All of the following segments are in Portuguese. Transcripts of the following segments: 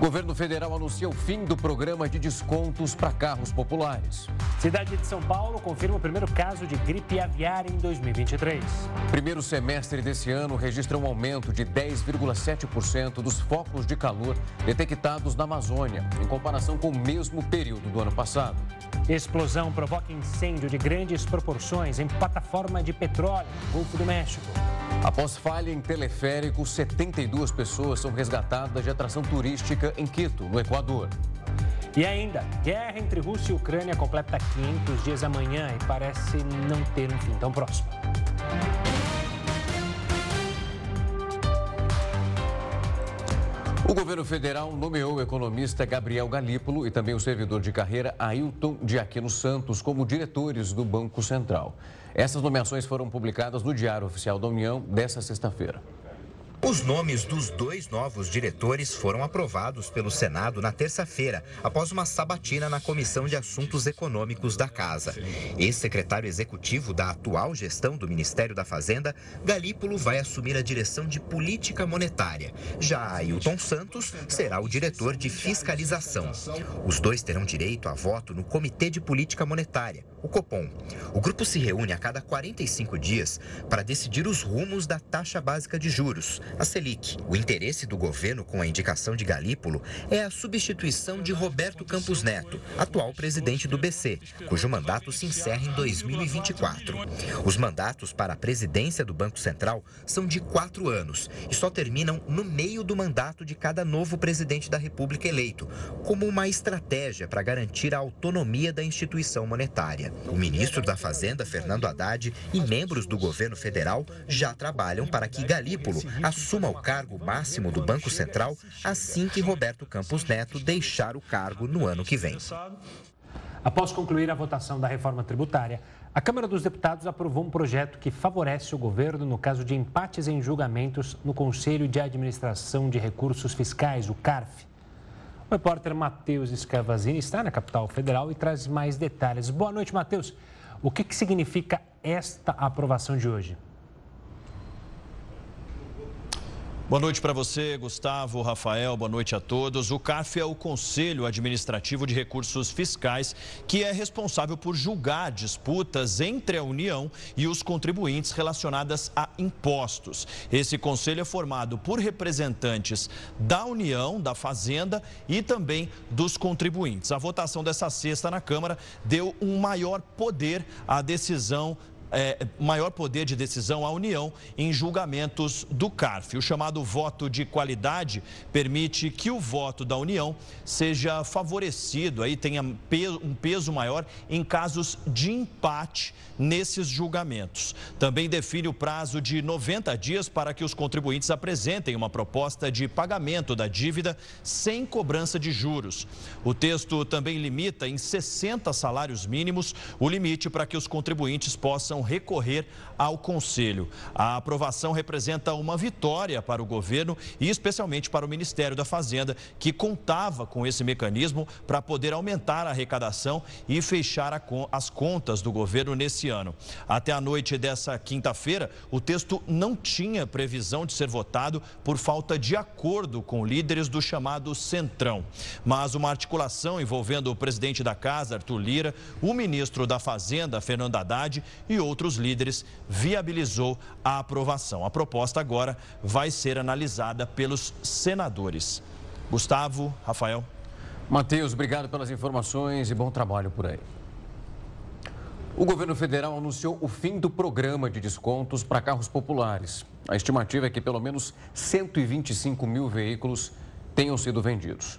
Governo federal anuncia o fim do programa de descontos para carros populares. Cidade de São Paulo confirma o primeiro caso de gripe aviária em 2023. Primeiro semestre desse ano registra um aumento de 10,7% dos focos de calor detectados na Amazônia, em comparação com o mesmo período do ano passado. Explosão provoca incêndio de grandes proporções em plataforma de petróleo no Golfo do México. Após falha em teleférico, 72 pessoas são resgatadas de atração turística em Quito, no Equador. E ainda, guerra entre Rússia e Ucrânia completa 500 dias amanhã e parece não ter um fim tão próximo. O governo federal nomeou o economista Gabriel Galípolo e também o servidor de carreira Ailton de Aquino Santos como diretores do Banco Central. Essas nomeações foram publicadas no Diário Oficial da União desta sexta-feira. Os nomes dos dois novos diretores foram aprovados pelo Senado na terça-feira, após uma sabatina na Comissão de Assuntos Econômicos da Casa. Ex-secretário executivo da atual gestão do Ministério da Fazenda, Galípolo vai assumir a direção de política monetária. Já Ailton Santos será o diretor de fiscalização. Os dois terão direito a voto no Comitê de Política Monetária, o Copom. O grupo se reúne a cada 45 dias para decidir os rumos da taxa básica de juros a Selic. O interesse do governo com a indicação de Galípolo é a substituição de Roberto Campos Neto, atual presidente do BC, cujo mandato se encerra em 2024. Os mandatos para a presidência do Banco Central são de quatro anos e só terminam no meio do mandato de cada novo presidente da República eleito, como uma estratégia para garantir a autonomia da instituição monetária. O ministro da Fazenda, Fernando Haddad, e membros do governo federal já trabalham para que Galípolo assuma assuma o cargo máximo do Banco Central assim que Roberto Campos Neto deixar o cargo no ano que vem. Após concluir a votação da reforma tributária, a Câmara dos Deputados aprovou um projeto que favorece o governo no caso de empates em julgamentos no Conselho de Administração de Recursos Fiscais, o CARF. O repórter Matheus Escavazini está na capital federal e traz mais detalhes. Boa noite, Matheus. O que, que significa esta aprovação de hoje? Boa noite para você, Gustavo, Rafael, boa noite a todos. O CARF é o Conselho Administrativo de Recursos Fiscais, que é responsável por julgar disputas entre a União e os contribuintes relacionadas a impostos. Esse conselho é formado por representantes da União, da Fazenda e também dos contribuintes. A votação dessa sexta na Câmara deu um maior poder à decisão é, maior poder de decisão à União em julgamentos do CARF. O chamado voto de qualidade permite que o voto da União seja favorecido, aí tenha um peso maior em casos de empate nesses julgamentos. Também define o prazo de 90 dias para que os contribuintes apresentem uma proposta de pagamento da dívida sem cobrança de juros. O texto também limita em 60 salários mínimos o limite para que os contribuintes possam recorrer ao Conselho. A aprovação representa uma vitória para o governo e especialmente para o Ministério da Fazenda, que contava com esse mecanismo para poder aumentar a arrecadação e fechar as contas do governo nesse ano. Até a noite dessa quinta-feira, o texto não tinha previsão de ser votado por falta de acordo com líderes do chamado Centrão. Mas uma articulação envolvendo o presidente da Casa, Arthur Lira, o ministro da Fazenda, Fernando Haddad, e outros líderes viabilizou a aprovação. A proposta agora vai ser analisada pelos senadores. Gustavo, Rafael. Matheus, obrigado pelas informações e bom trabalho por aí. O governo federal anunciou o fim do programa de descontos para carros populares. A estimativa é que pelo menos 125 mil veículos tenham sido vendidos.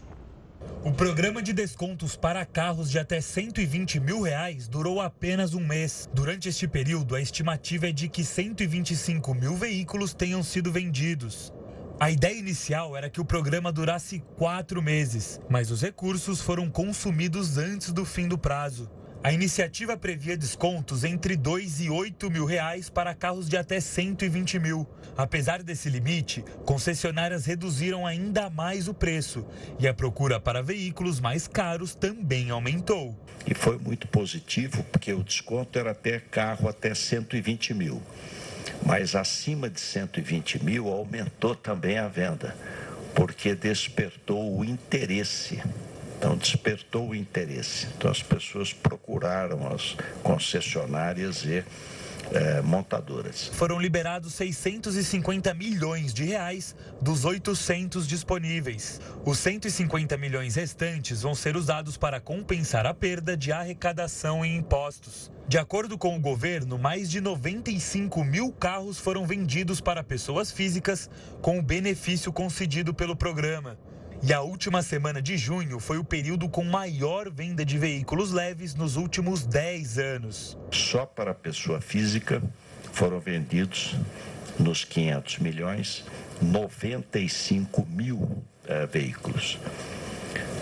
O programa de descontos para carros de até 120 mil reais durou apenas um mês. Durante este período, a estimativa é de que 125 mil veículos tenham sido vendidos. A ideia inicial era que o programa durasse quatro meses, mas os recursos foram consumidos antes do fim do prazo. A iniciativa previa descontos entre 2 e 8 mil reais para carros de até 120 mil. Apesar desse limite, concessionárias reduziram ainda mais o preço e a procura para veículos mais caros também aumentou. E foi muito positivo porque o desconto era até carro até 120 mil. Mas acima de 120 mil aumentou também a venda, porque despertou o interesse. Então, despertou o interesse. Então, as pessoas procuraram as concessionárias e é, montadoras. Foram liberados 650 milhões de reais dos 800 disponíveis. Os 150 milhões restantes vão ser usados para compensar a perda de arrecadação em impostos. De acordo com o governo, mais de 95 mil carros foram vendidos para pessoas físicas com o benefício concedido pelo programa. E a última semana de junho foi o período com maior venda de veículos leves nos últimos 10 anos. Só para a pessoa física foram vendidos nos 500 milhões 95 mil eh, veículos.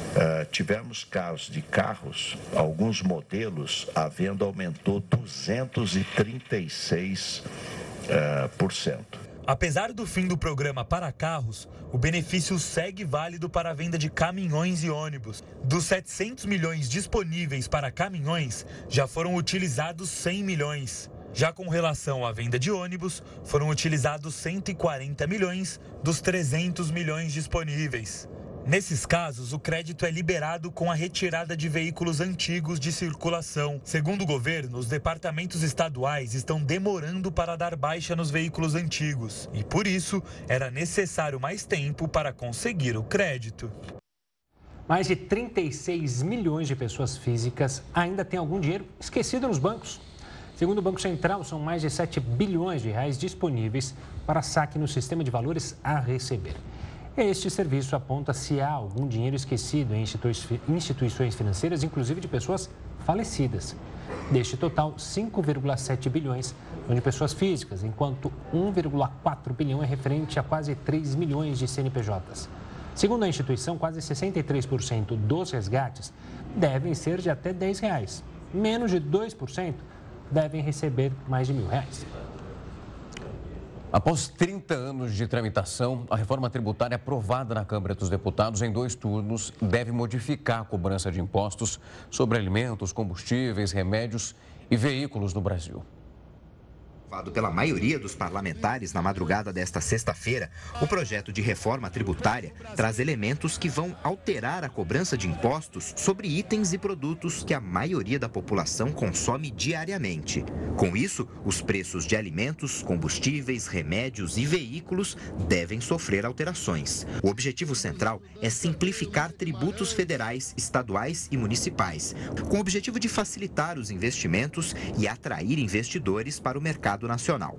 Uh, tivemos casos de carros, alguns modelos, a venda aumentou 236%. Uh, por cento. Apesar do fim do programa para carros, o benefício segue válido para a venda de caminhões e ônibus. Dos 700 milhões disponíveis para caminhões, já foram utilizados 100 milhões. Já com relação à venda de ônibus, foram utilizados 140 milhões dos 300 milhões disponíveis. Nesses casos, o crédito é liberado com a retirada de veículos antigos de circulação. Segundo o governo, os departamentos estaduais estão demorando para dar baixa nos veículos antigos e, por isso, era necessário mais tempo para conseguir o crédito. Mais de 36 milhões de pessoas físicas ainda têm algum dinheiro esquecido nos bancos. Segundo o Banco Central, são mais de 7 bilhões de reais disponíveis para saque no sistema de valores a receber. Este serviço aponta se há algum dinheiro esquecido em instituições financeiras, inclusive de pessoas falecidas. Deste total, 5,7 bilhões são de pessoas físicas, enquanto 1,4 bilhão é referente a quase 3 milhões de CNPJs. Segundo a instituição, quase 63% dos resgates devem ser de até 10 reais. Menos de 2% devem receber mais de mil reais. Após 30 anos de tramitação, a reforma tributária aprovada na Câmara dos Deputados em dois turnos deve modificar a cobrança de impostos sobre alimentos, combustíveis, remédios e veículos no Brasil aprovado pela maioria dos parlamentares na madrugada desta sexta-feira, o projeto de reforma tributária traz elementos que vão alterar a cobrança de impostos sobre itens e produtos que a maioria da população consome diariamente. Com isso, os preços de alimentos, combustíveis, remédios e veículos devem sofrer alterações. O objetivo central é simplificar tributos federais, estaduais e municipais, com o objetivo de facilitar os investimentos e atrair investidores para o mercado nacional.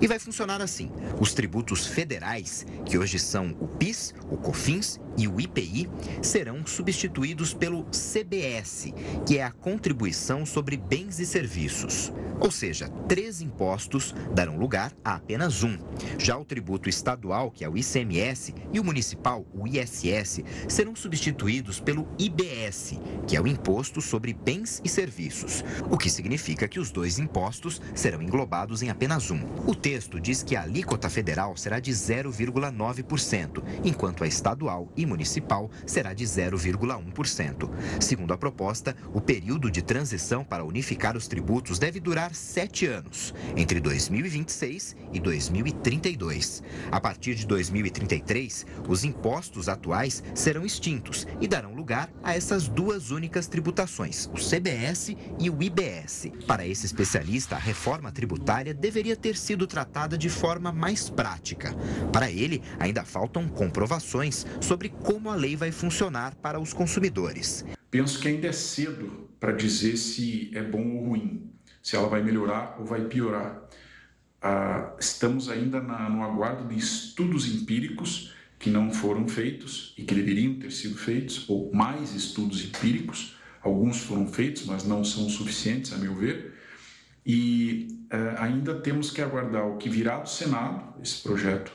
E vai funcionar assim: os tributos federais, que hoje são o PIS, o COFINS e o IPI, serão substituídos pelo CBS, que é a contribuição sobre bens e serviços. Ou seja, três impostos darão lugar a apenas um. Já o tributo estadual, que é o ICMS, e o municipal, o ISS, serão substituídos pelo IBS, que é o Imposto sobre Bens e Serviços, o que significa que os dois impostos serão englobados em apenas um. O texto diz que a alíquota federal será de 0,9%, enquanto a estadual e municipal será de 0,1%. Segundo a proposta, o período de transição para unificar os tributos deve durar sete anos, entre 2026 e 2032. A partir de 2033, os impostos atuais serão extintos e darão lugar a essas duas únicas tributações, o CBS e o IBS. Para esse especialista, a reforma tributária deveria ter sido tratada de forma mais prática. Para ele, ainda faltam comprovações sobre como a lei vai funcionar para os consumidores. Penso que ainda é cedo para dizer se é bom ou ruim, se ela vai melhorar ou vai piorar. Ah, estamos ainda na, no aguardo de estudos empíricos que não foram feitos e que deveriam ter sido feitos, ou mais estudos empíricos. Alguns foram feitos, mas não são suficientes, a meu ver. E uh, ainda temos que aguardar o que virá do Senado, esse projeto,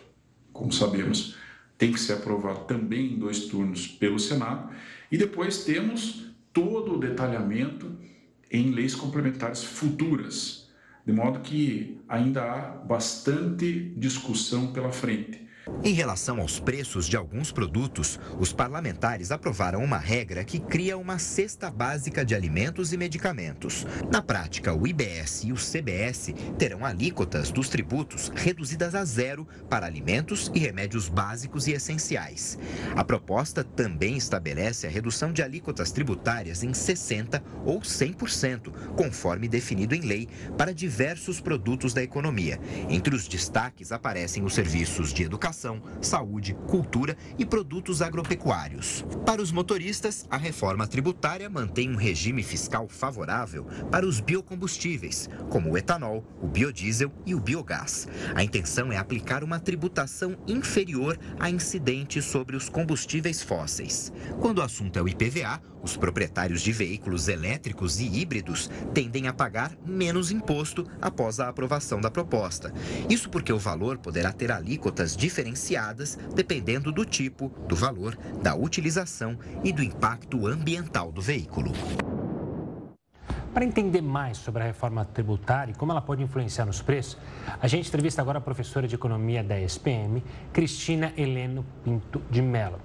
como sabemos, tem que ser aprovado também em dois turnos pelo Senado, e depois temos todo o detalhamento em leis complementares futuras, de modo que ainda há bastante discussão pela frente. Em relação aos preços de alguns produtos, os parlamentares aprovaram uma regra que cria uma cesta básica de alimentos e medicamentos. Na prática, o IBS e o CBS terão alíquotas dos tributos reduzidas a zero para alimentos e remédios básicos e essenciais. A proposta também estabelece a redução de alíquotas tributárias em 60% ou 100%, conforme definido em lei, para diversos produtos da economia. Entre os destaques aparecem os serviços de educação educação, saúde, cultura e produtos agropecuários. Para os motoristas, a reforma tributária mantém um regime fiscal favorável para os biocombustíveis, como o etanol, o biodiesel e o biogás. A intenção é aplicar uma tributação inferior a incidentes sobre os combustíveis fósseis. Quando o assunto é o IPVA, os proprietários de veículos elétricos e híbridos tendem a pagar menos imposto após a aprovação da proposta. Isso porque o valor poderá ter alíquotas diferenciadas dependendo do tipo, do valor, da utilização e do impacto ambiental do veículo. Para entender mais sobre a reforma tributária e como ela pode influenciar nos preços, a gente entrevista agora a professora de economia da SPM, Cristina Heleno Pinto de Mello.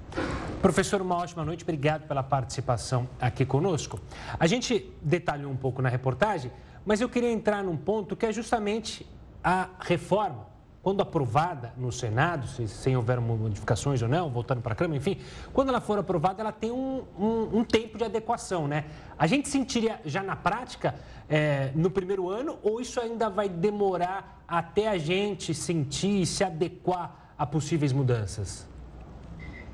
Professor, uma ótima noite, obrigado pela participação aqui conosco. A gente detalhou um pouco na reportagem, mas eu queria entrar num ponto que é justamente a reforma quando aprovada no Senado, se, se houver modificações ou não, voltando para a Câmara, enfim, quando ela for aprovada, ela tem um, um, um tempo de adequação, né? A gente sentiria já na prática, é, no primeiro ano, ou isso ainda vai demorar até a gente sentir e se adequar a possíveis mudanças?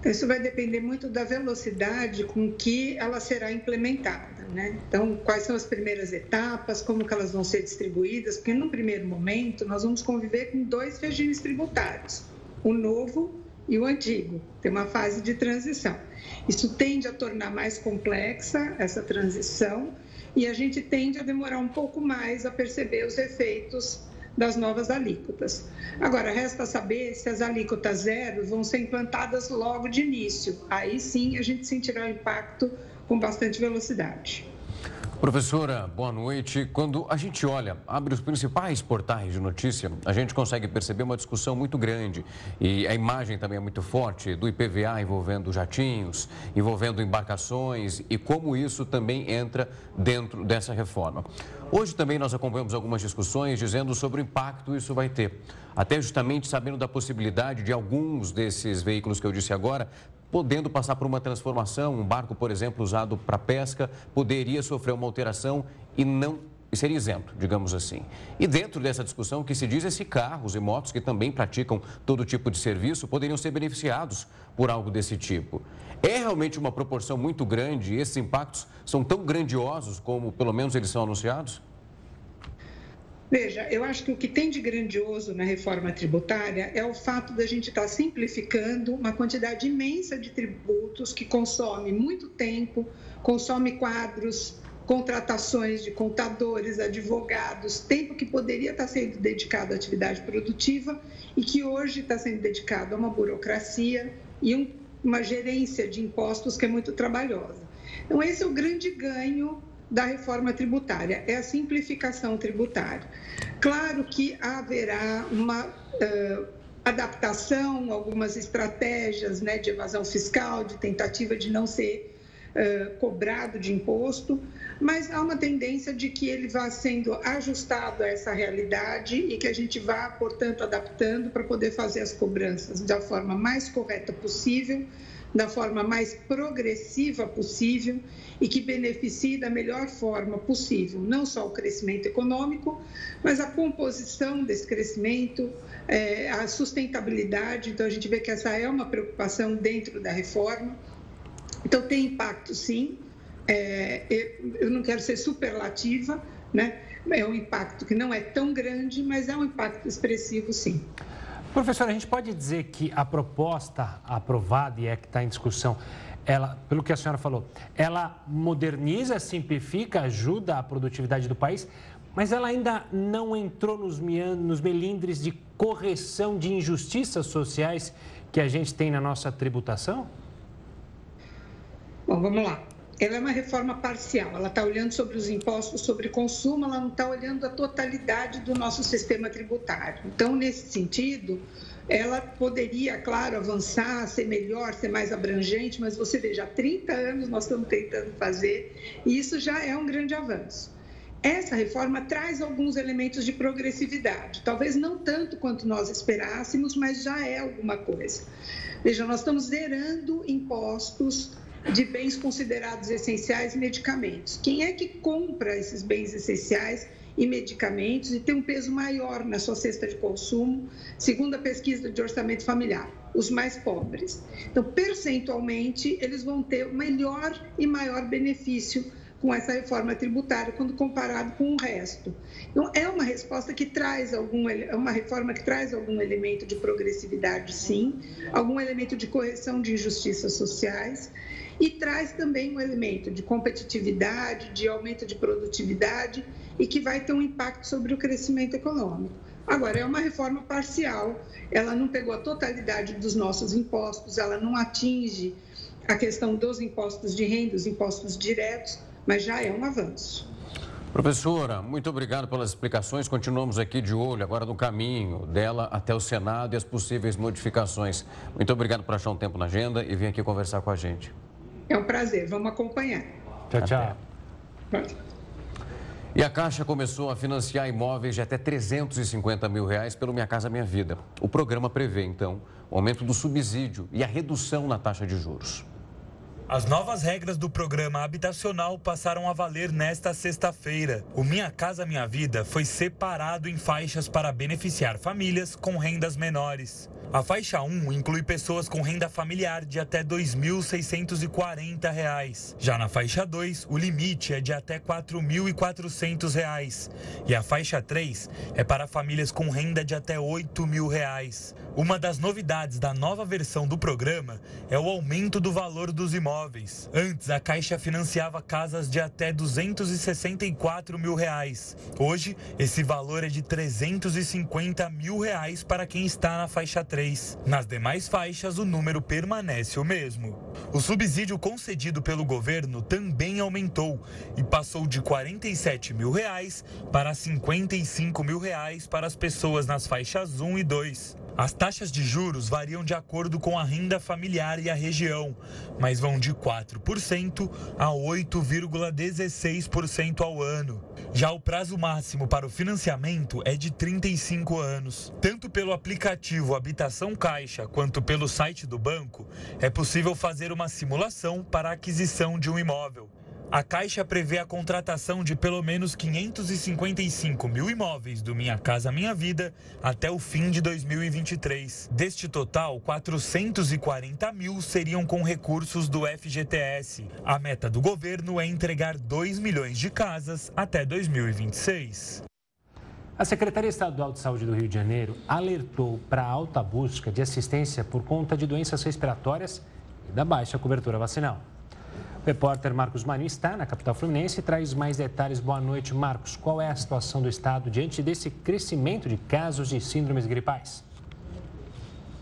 Isso vai depender muito da velocidade com que ela será implementada, né? Então, quais são as primeiras etapas, como que elas vão ser distribuídas, porque no primeiro momento nós vamos conviver com dois regimes tributários, o novo e o antigo. Tem uma fase de transição. Isso tende a tornar mais complexa essa transição e a gente tende a demorar um pouco mais a perceber os efeitos das novas alíquotas. Agora, resta saber se as alíquotas zero vão ser implantadas logo de início. Aí sim a gente sentirá o impacto com bastante velocidade. Professora, boa noite. Quando a gente olha, abre os principais portais de notícia, a gente consegue perceber uma discussão muito grande e a imagem também é muito forte do IPVA envolvendo jatinhos, envolvendo embarcações e como isso também entra dentro dessa reforma. Hoje também nós acompanhamos algumas discussões dizendo sobre o impacto isso vai ter. Até justamente sabendo da possibilidade de alguns desses veículos que eu disse agora podendo passar por uma transformação. Um barco, por exemplo, usado para pesca, poderia sofrer uma alteração e não e seria isento, digamos assim. E dentro dessa discussão, que se diz é se carros e motos que também praticam todo tipo de serviço poderiam ser beneficiados por algo desse tipo. É realmente uma proporção muito grande e esses impactos são tão grandiosos como, pelo menos, eles são anunciados? Veja, eu acho que o que tem de grandioso na reforma tributária é o fato da gente estar simplificando uma quantidade imensa de tributos que consome muito tempo, consome quadros, contratações de contadores, advogados, tempo que poderia estar sendo dedicado à atividade produtiva e que hoje está sendo dedicado a uma burocracia e um uma gerência de impostos que é muito trabalhosa. Então, esse é o grande ganho da reforma tributária, é a simplificação tributária. Claro que haverá uma uh, adaptação, algumas estratégias né, de evasão fiscal, de tentativa de não ser uh, cobrado de imposto, mas há uma tendência de que ele vá sendo ajustado a essa realidade e que a gente vá, portanto, adaptando para poder fazer as cobranças da forma mais correta possível, da forma mais progressiva possível e que beneficie da melhor forma possível, não só o crescimento econômico, mas a composição desse crescimento, é, a sustentabilidade. Então, a gente vê que essa é uma preocupação dentro da reforma. Então, tem impacto, sim. É, eu não quero ser superlativa, né? É um impacto que não é tão grande, mas é um impacto expressivo, sim. Professor, a gente pode dizer que a proposta aprovada e é que está em discussão, ela, pelo que a senhora falou, ela moderniza, simplifica, ajuda a produtividade do país, mas ela ainda não entrou nos, nos melindres de correção de injustiças sociais que a gente tem na nossa tributação? Bom, vamos lá. Ela é uma reforma parcial, ela está olhando sobre os impostos sobre consumo, ela não está olhando a totalidade do nosso sistema tributário. Então, nesse sentido, ela poderia, claro, avançar, ser melhor, ser mais abrangente, mas você veja, há 30 anos nós estamos tentando fazer e isso já é um grande avanço. Essa reforma traz alguns elementos de progressividade, talvez não tanto quanto nós esperássemos, mas já é alguma coisa. Veja, nós estamos zerando impostos de bens considerados essenciais e medicamentos. Quem é que compra esses bens essenciais e medicamentos e tem um peso maior na sua cesta de consumo, segundo a pesquisa de orçamento familiar? Os mais pobres. Então, percentualmente, eles vão ter melhor e maior benefício com essa reforma tributária quando comparado com o resto. Então, é uma resposta que traz algum, é uma reforma que traz algum elemento de progressividade, sim, algum elemento de correção de injustiças sociais e traz também um elemento de competitividade, de aumento de produtividade e que vai ter um impacto sobre o crescimento econômico. Agora, é uma reforma parcial, ela não pegou a totalidade dos nossos impostos, ela não atinge a questão dos impostos de renda, os impostos diretos, mas já é um avanço. Professora, muito obrigado pelas explicações. Continuamos aqui de olho agora no caminho dela até o Senado e as possíveis modificações. Muito obrigado por achar um tempo na agenda e vir aqui conversar com a gente. É um prazer, vamos acompanhar. Tchau, tchau. E a Caixa começou a financiar imóveis de até 350 mil reais pelo Minha Casa Minha Vida. O programa prevê, então, o aumento do subsídio e a redução na taxa de juros. As novas regras do programa habitacional passaram a valer nesta sexta-feira. O Minha Casa Minha Vida foi separado em faixas para beneficiar famílias com rendas menores. A faixa 1 inclui pessoas com renda familiar de até R$ 2.640. Já na faixa 2, o limite é de até R$ 4.400. E a faixa 3 é para famílias com renda de até R$ 8.000. Uma das novidades da nova versão do programa é o aumento do valor dos imóveis. Antes, a Caixa financiava casas de até 264 mil reais. Hoje, esse valor é de 350 mil reais para quem está na faixa 3. Nas demais faixas, o número permanece o mesmo. O subsídio concedido pelo governo também aumentou e passou de 47 mil reais para 55 mil reais para as pessoas nas faixas 1 e 2. As taxas de juros variam de acordo com a renda familiar e a região, mas vão de 4% a 8,16% ao ano. Já o prazo máximo para o financiamento é de 35 anos. Tanto pelo aplicativo Habitação Caixa quanto pelo site do banco, é possível fazer uma simulação para a aquisição de um imóvel. A Caixa prevê a contratação de pelo menos 555 mil imóveis do Minha Casa Minha Vida até o fim de 2023. Deste total, 440 mil seriam com recursos do FGTS. A meta do governo é entregar 2 milhões de casas até 2026. A Secretaria Estadual de Saúde do Rio de Janeiro alertou para a alta busca de assistência por conta de doenças respiratórias e da baixa cobertura vacinal. O repórter Marcos Marinho está na capital fluminense e traz mais detalhes. Boa noite, Marcos. Qual é a situação do estado diante desse crescimento de casos de síndromes gripais?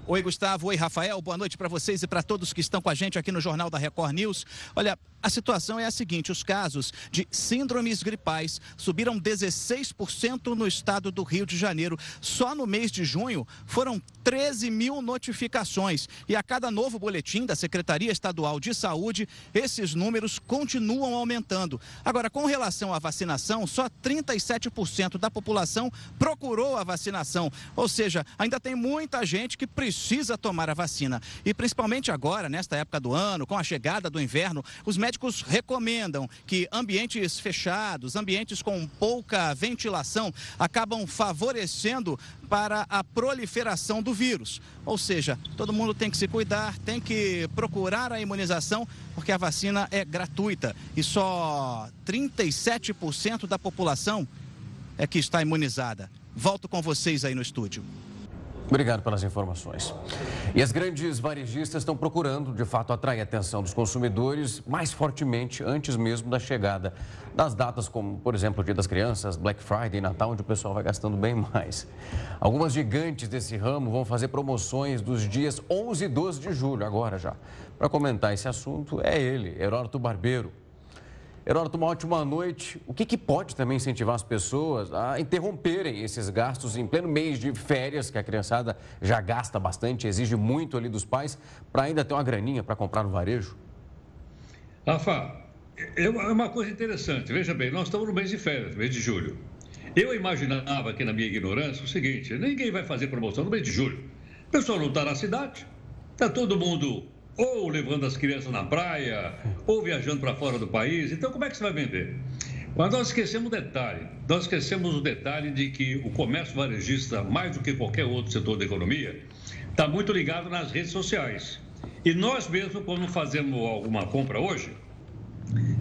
Oi, Gustavo. Oi, Rafael. Boa noite para vocês e para todos que estão com a gente aqui no Jornal da Record News. Olha, a situação é a seguinte: os casos de síndromes gripais subiram 16% no estado do Rio de Janeiro. Só no mês de junho foram 13 mil notificações. E a cada novo boletim da Secretaria Estadual de Saúde, esses números continuam aumentando. Agora, com relação à vacinação, só 37% da população procurou a vacinação. Ou seja, ainda tem muita gente que precisa tomar a vacina. E principalmente agora, nesta época do ano, com a chegada do inverno, os médicos médicos recomendam que ambientes fechados, ambientes com pouca ventilação, acabam favorecendo para a proliferação do vírus. Ou seja, todo mundo tem que se cuidar, tem que procurar a imunização, porque a vacina é gratuita e só 37% da população é que está imunizada. Volto com vocês aí no estúdio. Obrigado pelas informações. E as grandes varejistas estão procurando, de fato, atrair a atenção dos consumidores mais fortemente antes mesmo da chegada das datas como, por exemplo, o Dia das Crianças, Black Friday, Natal, onde o pessoal vai gastando bem mais. Algumas gigantes desse ramo vão fazer promoções dos dias 11 e 12 de julho, agora já. Para comentar esse assunto é ele, Heródoto Barbeiro. Heródoto, uma ótima noite. O que, que, pode também incentivar as pessoas a interromperem esses gastos em pleno mês de férias, que a criançada já gasta bastante, exige muito ali dos pais, para ainda ter uma graninha para comprar no varejo? Rafa, é uma coisa interessante. Veja bem, nós estamos no mês de férias, mês de julho. Eu imaginava aqui na minha ignorância o seguinte: ninguém vai fazer promoção no mês de julho. O pessoal não está na cidade, está todo mundo ou levando as crianças na praia, ou viajando para fora do país. Então, como é que você vai vender? Mas nós esquecemos um detalhe. Nós esquecemos o detalhe de que o comércio varejista, mais do que qualquer outro setor da economia, está muito ligado nas redes sociais. E nós mesmos, quando fazemos alguma compra hoje,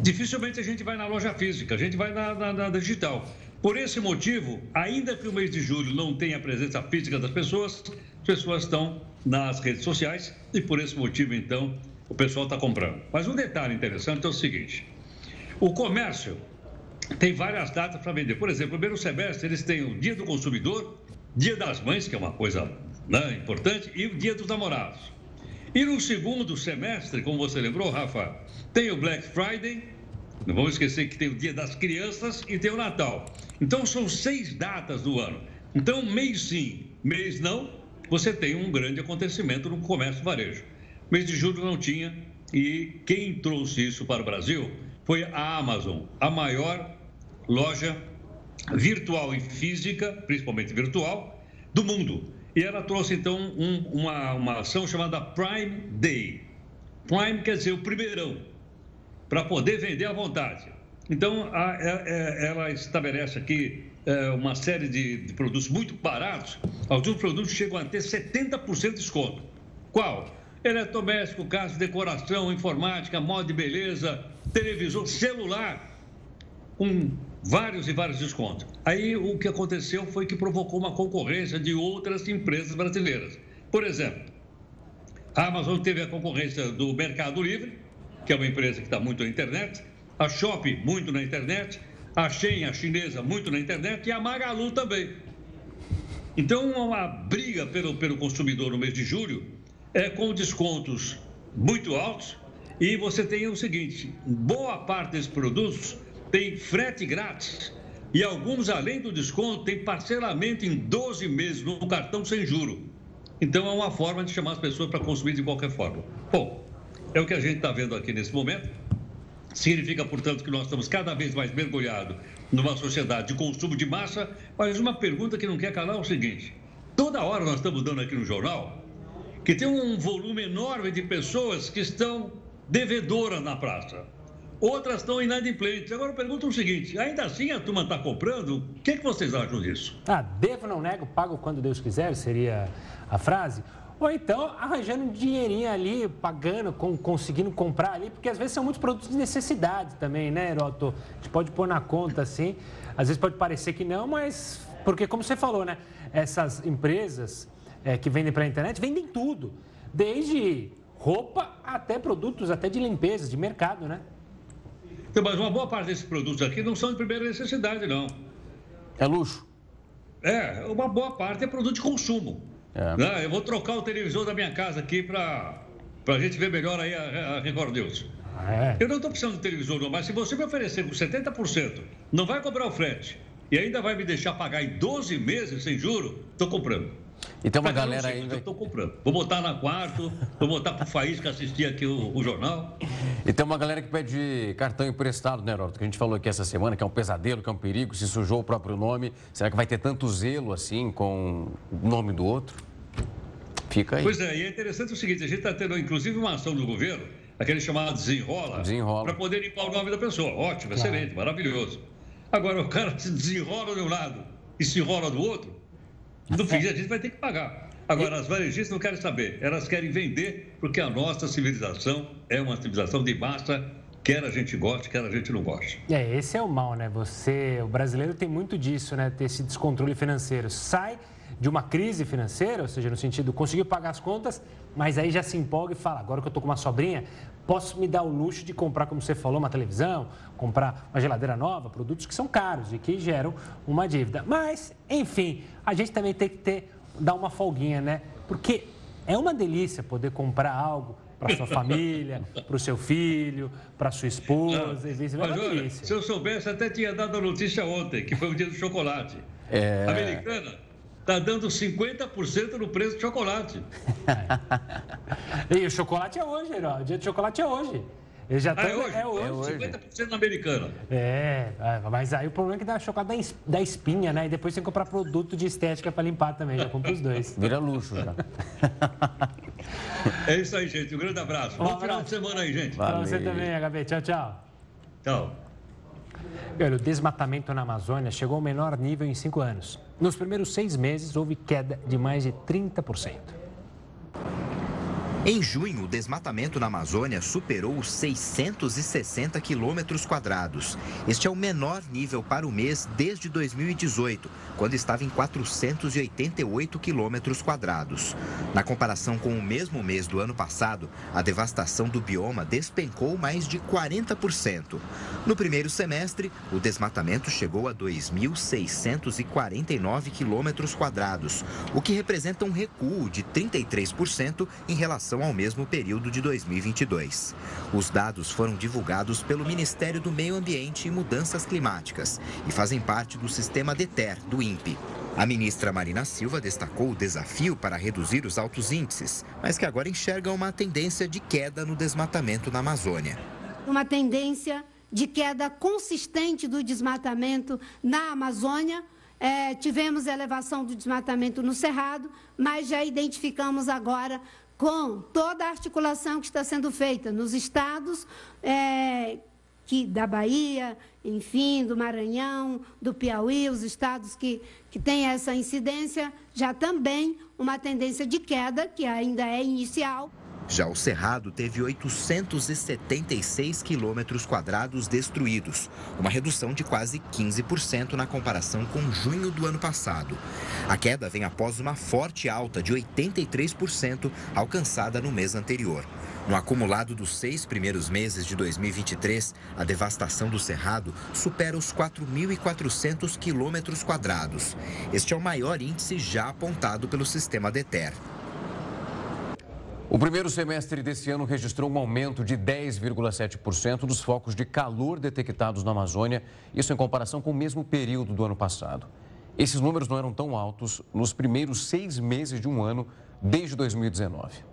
dificilmente a gente vai na loja física, a gente vai na, na, na digital. Por esse motivo, ainda que o mês de julho não tenha a presença física das pessoas, as pessoas estão nas redes sociais e por esse motivo, então, o pessoal está comprando. Mas um detalhe interessante é o seguinte: o comércio tem várias datas para vender. Por exemplo, no primeiro semestre eles têm o Dia do Consumidor, Dia das Mães, que é uma coisa né, importante, e o Dia dos Namorados. E no segundo semestre, como você lembrou, Rafa, tem o Black Friday, não vamos esquecer que tem o Dia das Crianças e tem o Natal. Então são seis datas do ano. Então, mês sim, mês não, você tem um grande acontecimento no comércio varejo. Mês de julho não tinha e quem trouxe isso para o Brasil foi a Amazon, a maior loja virtual e física, principalmente virtual, do mundo. E ela trouxe então um, uma, uma ação chamada Prime Day. Prime quer dizer o primeirão, para poder vender à vontade. Então, a, a, é, ela estabelece aqui é, uma série de, de, produtos muito baratos, alguns produtos chegam a ter 70% de desconto. Qual? Eletrodoméstico, casa de decoração, informática, moda de beleza, televisor, celular, com vários e vários descontos. Aí o que aconteceu foi que provocou uma concorrência de outras empresas brasileiras. Por exemplo, a Amazon teve a concorrência do Mercado Livre, que é uma empresa que está muito na internet, a Shop muito na internet, a Shein, a chinesa, muito na internet, e a Magalu também. Então, uma briga pelo, pelo consumidor no mês de julho é com descontos muito altos e você tem o seguinte: boa parte desses produtos tem frete grátis e alguns, além do desconto, tem parcelamento em 12 meses no cartão sem juro. Então, é uma forma de chamar as pessoas para consumir de qualquer forma. Bom, é o que a gente está vendo aqui nesse momento. Significa, portanto, que nós estamos cada vez mais mergulhados numa sociedade de consumo de massa. Mas uma pergunta que não quer calar é o seguinte: toda hora nós estamos dando aqui no jornal que tem um volume enorme de pessoas que estão devedoras na praça. Outras estão inadimplentes. Agora eu pergunto o seguinte: ainda assim a turma está comprando? O que, é que vocês acham disso? Ah, devo, não nego, pago quando Deus quiser, seria a frase. Ou então arranjando um dinheirinho ali, pagando, com, conseguindo comprar ali, porque às vezes são muitos produtos de necessidade também, né, Heroto? A gente pode pôr na conta assim. Às vezes pode parecer que não, mas. Porque, como você falou, né? Essas empresas é, que vendem pela internet vendem tudo. Desde roupa até produtos, até de limpeza, de mercado, né? Então, mas uma boa parte desses produtos aqui não são de primeira necessidade, não. É luxo? É, uma boa parte é produto de consumo. É. Né? Eu vou trocar o televisor da minha casa aqui para a gente ver melhor aí a, a Record News. É. Eu não estou precisando de televisor, não, mas se você me oferecer com 70%, não vai cobrar o frete e ainda vai me deixar pagar em 12 meses sem juro, estou comprando. E tem uma galera ainda. Estou comprando. Vou botar na quarto, vou botar para o Faísca assistir aqui o, o, jornal. E tem uma galera que pede cartão emprestado, né, Heródoto? Que a gente falou aqui essa semana, que é um pesadelo, que é um perigo, se sujou o próprio nome. Será que vai ter tanto zelo assim com o nome do outro? Fica aí. Pois é, e é interessante o seguinte: a gente está tendo inclusive uma ação do governo, aquele chamado desenrola, desenrola. para poder limpar o nome da pessoa. Ótimo, claro. excelente, maravilhoso. Agora, o cara se desenrola de um lado e se enrola do outro, no fim a gente vai ter que pagar. Agora, as varejistas não querem saber, elas querem vender, porque a nossa civilização é uma civilização de massa, quer a gente goste, quer a gente não goste. É, esse é o mal, né? Você, o brasileiro tem muito disso, né? Ter esse descontrole financeiro. Sai de uma crise financeira, ou seja, no sentido, conseguiu pagar as contas, mas aí já se empolga e fala, agora que eu estou com uma sobrinha, posso me dar o luxo de comprar, como você falou, uma televisão, comprar uma geladeira nova, produtos que são caros e que geram uma dívida. Mas, enfim, a gente também tem que ter, dar uma folguinha, né? Porque é uma delícia poder comprar algo para sua família, para o seu filho, para sua esposa, e vice Olha, se eu soubesse, até tinha dado a notícia ontem, que foi o dia do chocolate. É... Americana está dando 50% no preço do chocolate. e o chocolate é hoje, O dia do chocolate é hoje. Ele já ah, é hoje? É hoje. É hoje. 50% na americana. É, mas aí o problema é que dá chocolate da espinha, né? E depois tem que comprar produto de estética para limpar também. Já compra os dois. Vira luxo já. É isso aí, gente. Um grande abraço. Bom abraço. final de semana aí, gente. Para você também, HB. Tchau, tchau. Tchau. Olha, o desmatamento na Amazônia chegou ao menor nível em cinco anos. Nos primeiros seis meses, houve queda de mais de 30%. Em junho, o desmatamento na Amazônia superou os 660 quilômetros quadrados. Este é o menor nível para o mês desde 2018, quando estava em 488 quilômetros quadrados. Na comparação com o mesmo mês do ano passado, a devastação do bioma despencou mais de 40%. No primeiro semestre, o desmatamento chegou a 2.649 quilômetros quadrados, o que representa um recuo de 33% em relação relação ao mesmo período de 2022. Os dados foram divulgados pelo Ministério do Meio Ambiente e Mudanças Climáticas e fazem parte do sistema DETER, do INPE. A ministra Marina Silva destacou o desafio para reduzir os altos índices, mas que agora enxerga uma tendência de queda no desmatamento na Amazônia. Uma tendência de queda consistente do desmatamento na Amazônia. É, tivemos elevação do desmatamento no Cerrado, mas já identificamos agora com toda a articulação que está sendo feita nos estados é, que, da Bahia, enfim, do Maranhão, do Piauí, os estados que, que têm essa incidência, já também uma tendência de queda, que ainda é inicial. Já o Cerrado teve 876 quilômetros quadrados destruídos, uma redução de quase 15% na comparação com junho do ano passado. A queda vem após uma forte alta de 83% alcançada no mês anterior. No acumulado dos seis primeiros meses de 2023, a devastação do Cerrado supera os 4.400 quilômetros quadrados. Este é o maior índice já apontado pelo sistema DETER. O primeiro semestre desse ano registrou um aumento de 10,7% dos focos de calor detectados na Amazônia, isso em comparação com o mesmo período do ano passado. Esses números não eram tão altos nos primeiros seis meses de um ano, desde 2019.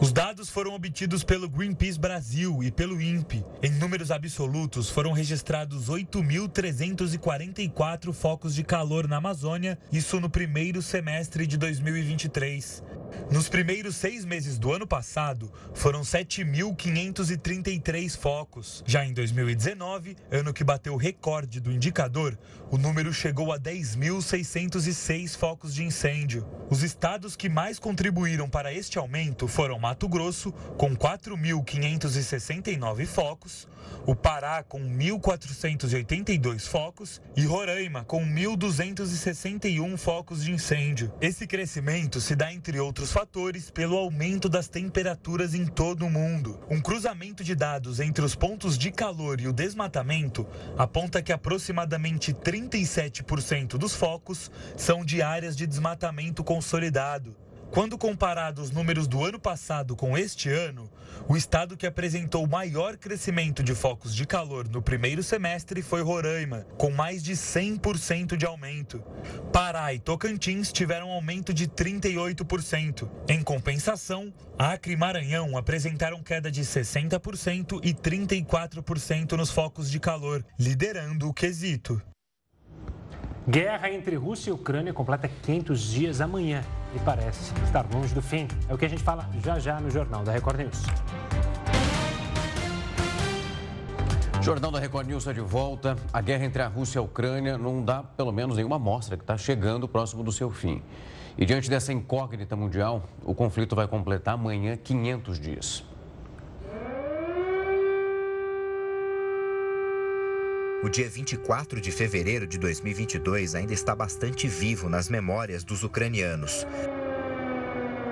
Os dados foram obtidos pelo Greenpeace Brasil e pelo INPE. Em números absolutos, foram registrados 8.344 focos de calor na Amazônia, isso no primeiro semestre de 2023. Nos primeiros seis meses do ano passado, foram 7.533 focos. Já em 2019, ano que bateu o recorde do indicador, o número chegou a 10.606 focos de incêndio. Os estados que mais contribuíram para este aumento foram Mato Grosso, com 4.569 focos, o Pará, com 1.482 focos, e Roraima, com 1.261 focos de incêndio. Esse crescimento se dá, entre outros fatores, pelo aumento das temperaturas em todo o mundo. Um cruzamento de dados entre os pontos de calor e o desmatamento aponta que aproximadamente 37% dos focos são de áreas de desmatamento consolidado. Quando comparado os números do ano passado com este ano, o estado que apresentou maior crescimento de focos de calor no primeiro semestre foi Roraima, com mais de 100% de aumento. Pará e Tocantins tiveram aumento de 38%. Em compensação, Acre e Maranhão apresentaram queda de 60% e 34% nos focos de calor, liderando o quesito. Guerra entre Rússia e Ucrânia completa 500 dias amanhã e parece estar longe do fim. É o que a gente fala já já no Jornal da Record News. Jornal da Record News está de volta. A guerra entre a Rússia e a Ucrânia não dá, pelo menos, nenhuma amostra que está chegando próximo do seu fim. E diante dessa incógnita mundial, o conflito vai completar amanhã 500 dias. O dia 24 de fevereiro de 2022 ainda está bastante vivo nas memórias dos ucranianos.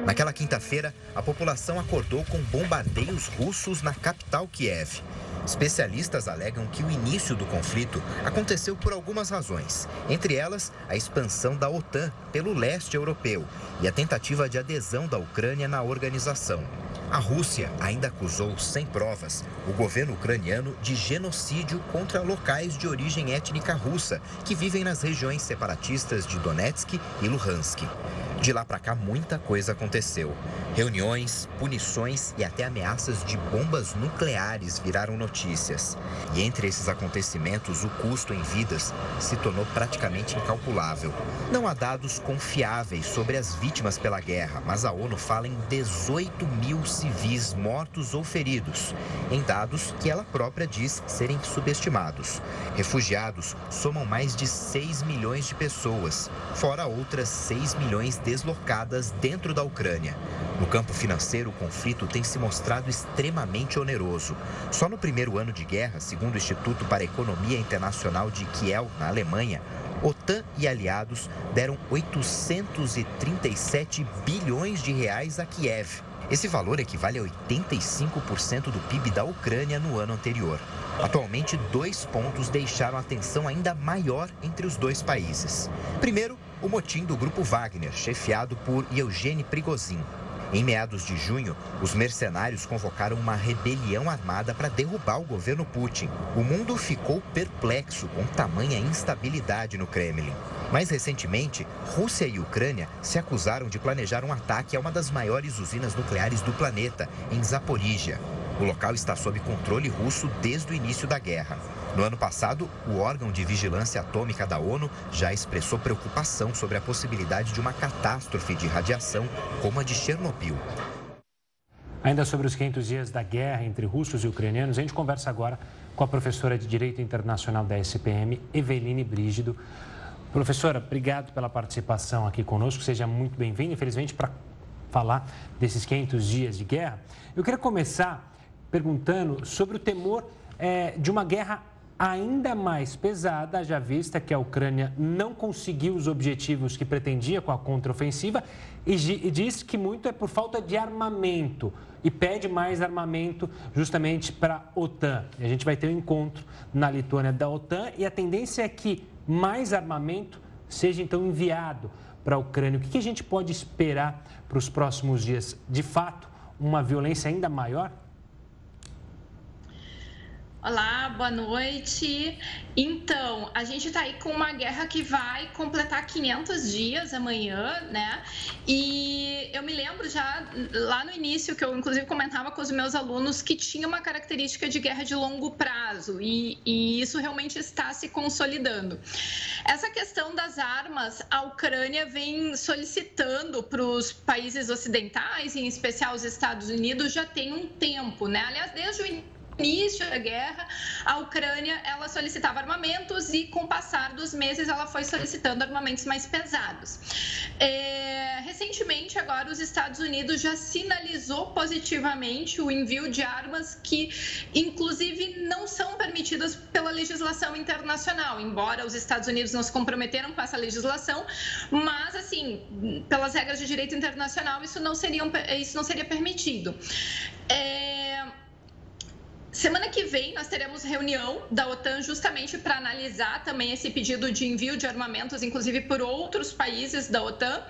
Naquela quinta-feira, a população acordou com bombardeios russos na capital Kiev. Especialistas alegam que o início do conflito aconteceu por algumas razões, entre elas a expansão da OTAN pelo leste europeu e a tentativa de adesão da Ucrânia na organização. A Rússia ainda acusou, sem provas, o governo ucraniano de genocídio contra locais de origem étnica russa que vivem nas regiões separatistas de Donetsk e Luhansk. De lá para cá, muita coisa aconteceu. Reuniões, punições e até ameaças de bombas nucleares viraram notícias. E entre esses acontecimentos, o custo em vidas se tornou praticamente incalculável. Não há dados confiáveis sobre as vítimas pela guerra, mas a ONU fala em 18 mil civis mortos ou feridos, em dados que ela própria diz serem subestimados. Refugiados somam mais de 6 milhões de pessoas, fora outras 6 milhões deslocadas dentro da Ucrânia. No campo financeiro, o conflito tem se mostrado extremamente oneroso. Só no primeiro ano de guerra, segundo o Instituto para a Economia Internacional de Kiel, na Alemanha, OTAN e aliados deram 837 bilhões de reais a Kiev. Esse valor equivale a 85% do PIB da Ucrânia no ano anterior. Atualmente, dois pontos deixaram a tensão ainda maior entre os dois países. Primeiro, o motim do grupo Wagner, chefiado por Eugênio Prigozhin. Em meados de junho, os mercenários convocaram uma rebelião armada para derrubar o governo Putin. O mundo ficou perplexo com tamanha instabilidade no Kremlin. Mais recentemente, Rússia e Ucrânia se acusaram de planejar um ataque a uma das maiores usinas nucleares do planeta, em Zaporizhia. O local está sob controle russo desde o início da guerra. No ano passado, o órgão de vigilância atômica da ONU já expressou preocupação sobre a possibilidade de uma catástrofe de radiação como a de Chernobyl. Ainda sobre os 500 dias da guerra entre russos e ucranianos, a gente conversa agora com a professora de Direito Internacional da SPM, Eveline Brígido. Professora, obrigado pela participação aqui conosco, seja muito bem-vinda. Infelizmente, para falar desses 500 dias de guerra, eu queria começar perguntando sobre o temor é, de uma guerra ainda mais pesada, já vista que a Ucrânia não conseguiu os objetivos que pretendia com a contraofensiva e, e diz que muito é por falta de armamento e pede mais armamento justamente para a OTAN. A gente vai ter um encontro na Lituânia da OTAN e a tendência é que mais armamento seja então enviado para a Ucrânia. O que a gente pode esperar para os próximos dias? De fato, uma violência ainda maior? Olá, boa noite. Então, a gente está aí com uma guerra que vai completar 500 dias amanhã, né? E eu me lembro já lá no início que eu inclusive comentava com os meus alunos que tinha uma característica de guerra de longo prazo e, e isso realmente está se consolidando. Essa questão das armas, a Ucrânia vem solicitando para os países ocidentais, em especial os Estados Unidos, já tem um tempo, né? Aliás, desde o início início da guerra, a Ucrânia ela solicitava armamentos e com o passar dos meses ela foi solicitando armamentos mais pesados. É, recentemente, agora os Estados Unidos já sinalizou positivamente o envio de armas que, inclusive, não são permitidas pela legislação internacional, embora os Estados Unidos não se comprometeram com essa legislação, mas assim, pelas regras de direito internacional isso não seria isso não seria permitido. É, Semana que vem nós teremos reunião da OTAN justamente para analisar também esse pedido de envio de armamentos, inclusive por outros países da OTAN.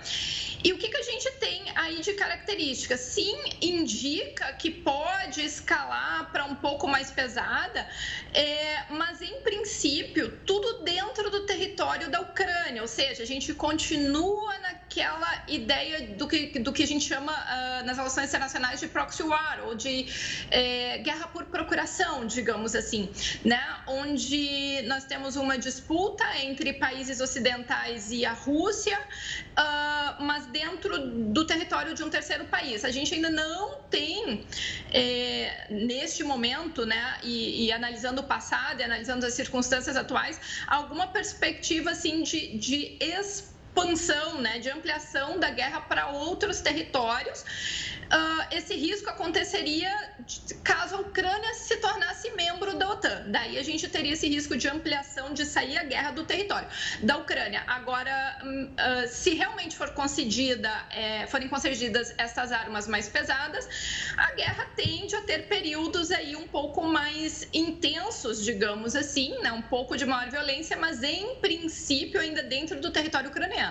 E o que, que a gente tem aí de características? Sim, indica que pode escalar para um pouco mais pesada, é, mas em princípio, tudo dentro do território da Ucrânia, ou seja, a gente continua naquela ideia do que, do que a gente chama uh, nas relações internacionais de proxy war, ou de é, guerra por procuração, digamos assim, né? onde nós temos uma disputa entre países ocidentais e a Rússia, uh, mas dentro do território de um terceiro país. A gente ainda não tem, é, neste momento, né, e, e, analisando o passado e analisando as circunstâncias atuais, alguma perspectiva assim de, de expansão, né, de ampliação da guerra para outros territórios. Uh, esse risco aconteceria caso a Ucrânia se tornasse membro da OTAN. Daí a gente teria esse risco de ampliação de sair a guerra do território da Ucrânia. Agora, uh, se realmente for concedida, é, forem concedidas essas armas mais pesadas, a guerra tende a ter períodos aí um pouco mais intensos, digamos assim, né? um pouco de maior violência, mas em princípio ainda dentro do território ucraniano.